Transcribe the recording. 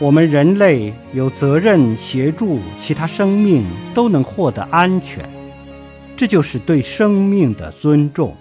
我们人类有责任协助其他生命都能获得安全这就是对生命的尊重。